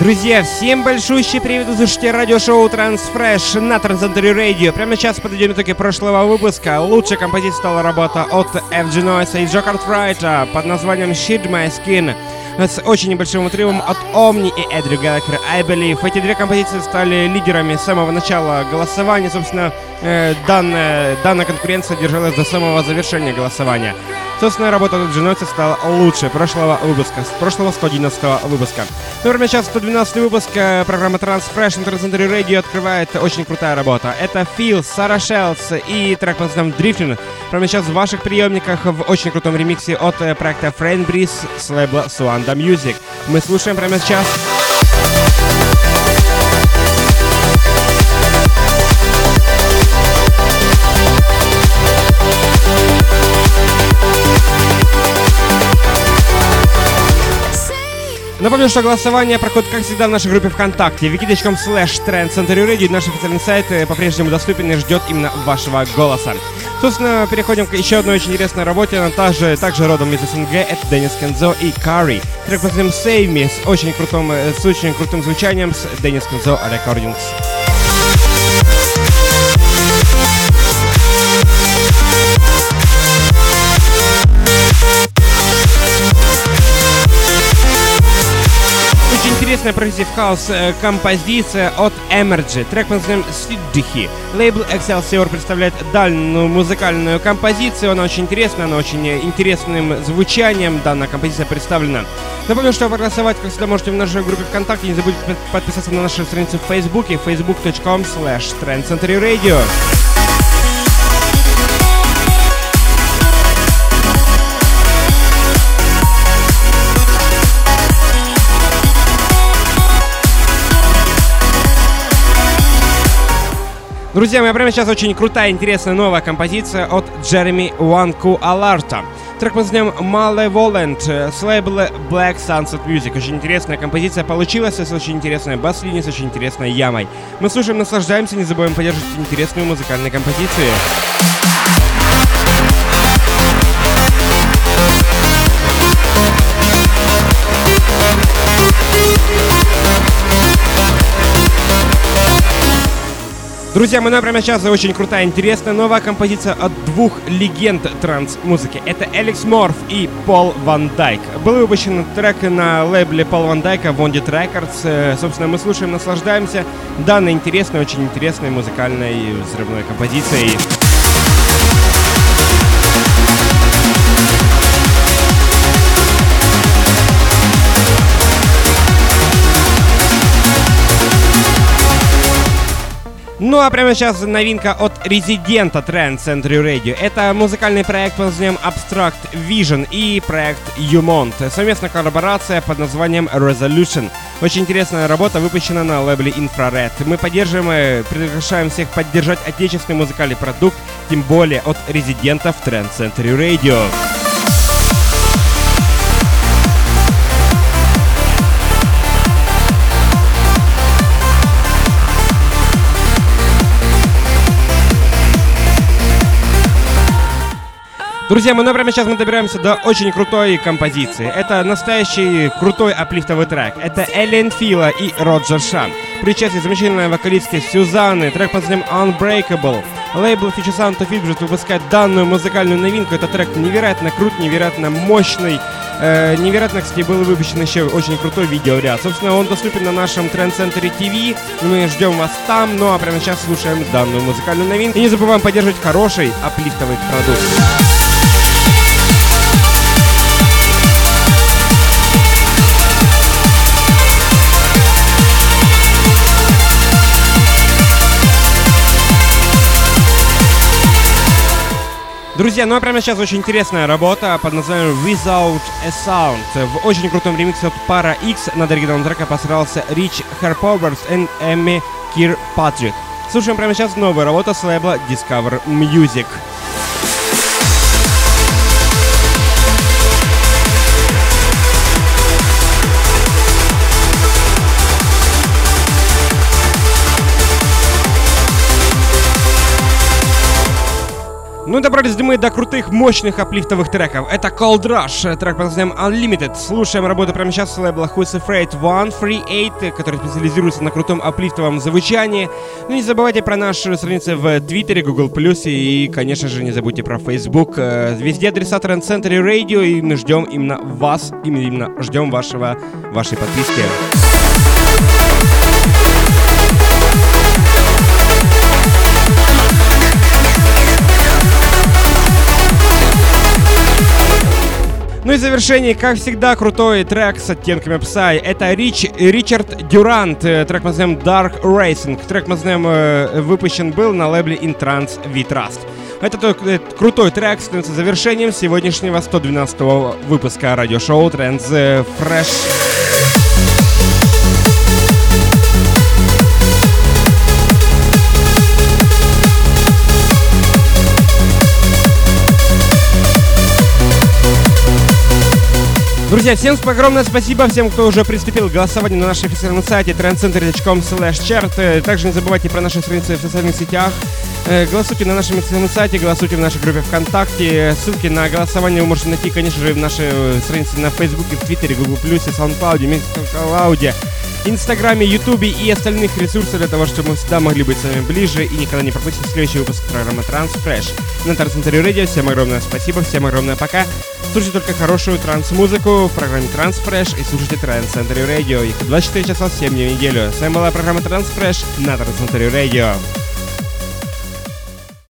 Друзья, всем большущий привет, вы слушаете радиошоу Transfresh на Transcentury Radio. Прямо сейчас подойдем итоги прошлого выпуска. Лучшей композицией стала работа от FG Noise и Джо Cartwright под названием Shit My Skin с очень небольшим отрывом от Omni и Эдрю Галлакер I Believe. Эти две композиции стали лидерами с самого начала голосования. Собственно, э, данная, данная конкуренция держалась до самого завершения голосования. Собственно, работа Джиноти стала лучше прошлого выпуска, с прошлого 111 выпуска. Ну, прямо сейчас 112 выпуск э, программы Transfresh на Transcentury Radio открывает очень крутая работа. Это Фил, Сара Шелс и трек под названием Drifting. Прямо сейчас в ваших приемниках в очень крутом ремиксе от э, проекта Friend Breeze с лейбла Suanda Music. Мы слушаем прямо сейчас. Напомню, что голосование проходит, как всегда, в нашей группе ВКонтакте. wiki.com slash trendcentury Наш официальный сайт э, по-прежнему доступен и ждет именно вашего голоса. Собственно, переходим к еще одной очень интересной работе. Она также, также родом из СНГ. Это Денис Кензо и Карри. Трек под Save Me с очень крутым, э, с очень крутым звучанием с Денис Кензо Recordings. Интересная progressive house композиция от Emergy. Трек под названием Сиддихи. Лейбл Excelsior представляет данную музыкальную композицию. Она очень интересная, она очень интересным звучанием. Данная композиция представлена. Напомню, что проголосовать, как всегда, можете в нашей группе ВКонтакте. Не забудьте подписаться на нашу страницу в Фейсбуке facebook.com slash trancecenturyradio. Друзья мои, прямо сейчас очень крутая, интересная новая композиция от Джереми Уанку Аларта. Трек мы назовем Malevolent с лейбла Black Sunset Music. Очень интересная композиция получилась с очень интересной бас-линией, с очень интересной ямой. Мы слушаем, наслаждаемся, не забываем поддерживать интересные музыкальные композиции. Друзья, мы прямо сейчас очень крутая, интересная новая композиция от двух легенд транс-музыки. Это Алекс Морф и Пол Ван Дайк. Был выпущен трек на лейбле Пол Ван Дайка Wondit Records. Э, собственно, мы слушаем, наслаждаемся данной интересной, очень интересной музыкальной взрывной композицией. Ну а прямо сейчас новинка от резидента Trend Century Radio. Это музыкальный проект под названием Abstract Vision и проект Umont. Совместная коллаборация под названием Resolution. Очень интересная работа, выпущена на лейбле Infrared. Мы поддерживаем и приглашаем всех поддержать отечественный музыкальный продукт, тем более от резидентов Trend Century Radio. Друзья, мы, например, сейчас мы добираемся до очень крутой композиции. Это настоящий крутой аплифтовый трек. Это Эллен Фила и Роджер Шан. При участии замечательной вокалистки Сюзанны. Трек под названием Unbreakable. Лейбл Future Sound of It выпускает данную музыкальную новинку. Это трек невероятно крут, невероятно мощный. Э, невероятно, кстати, был выпущен еще очень крутой видеоряд. Собственно, он доступен на нашем Center TV. Мы ждем вас там. Ну а прямо сейчас слушаем данную музыкальную новинку. И не забываем поддерживать хороший аплифтовый продукт. Друзья, ну а прямо сейчас очень интересная работа под названием Without a Sound. В очень крутом ремиксе от Para X над оригинальным трека постарался Рич Herpovers и Эмми Кир Патрик. Слушаем прямо сейчас новую работу с лейбла Discover Music. Ну, добрались мы до крутых, мощных аплифтовых треков. Это Cold Rush, трек под названием Unlimited. Слушаем работу прямо сейчас с лейбла Who's Afraid 138, который специализируется на крутом аплифтовом звучании. Ну, не забывайте про наши страницы в Твиттере, Google+, и, конечно же, не забудьте про Facebook. Э, везде адреса Trend Center и Radio, и мы ждем именно вас, именно ждем вашего, вашей подписки. Ну и в завершении, как всегда, крутой трек с оттенками Psy. Это Рич, Ричард Дюрант, э, трек мы называем Dark Racing. Трек мы знаем э, выпущен был на лейбле Intrans. Это э, крутой трек становится завершением сегодняшнего 112 выпуска радиошоу Trends Fresh. Друзья, всем огромное спасибо всем, кто уже приступил к голосованию на нашем официальном сайте trendcenter.com chart. Также не забывайте про наши страницы в социальных сетях. Э, голосуйте на нашем официальном сайте, голосуйте в нашей группе ВКонтакте. Ссылки на голосование вы можете найти, конечно же, в нашей э, странице на Фейсбуке, в Твиттере, Google+, SoundCloud, Mixcloud, Инстаграме, Ютубе и остальных ресурсах для того, чтобы мы всегда могли быть с вами ближе и никогда не пропустить следующий выпуск программы Transfresh. На Трансцентре Радио всем огромное спасибо, всем огромное пока. Слушайте только хорошую транс-музыку в программе Transfresh и слушайте Трансцентре Радио. Их 24 часа 7 дней в неделю. С вами была программа Transfresh на Трансцентре Радио.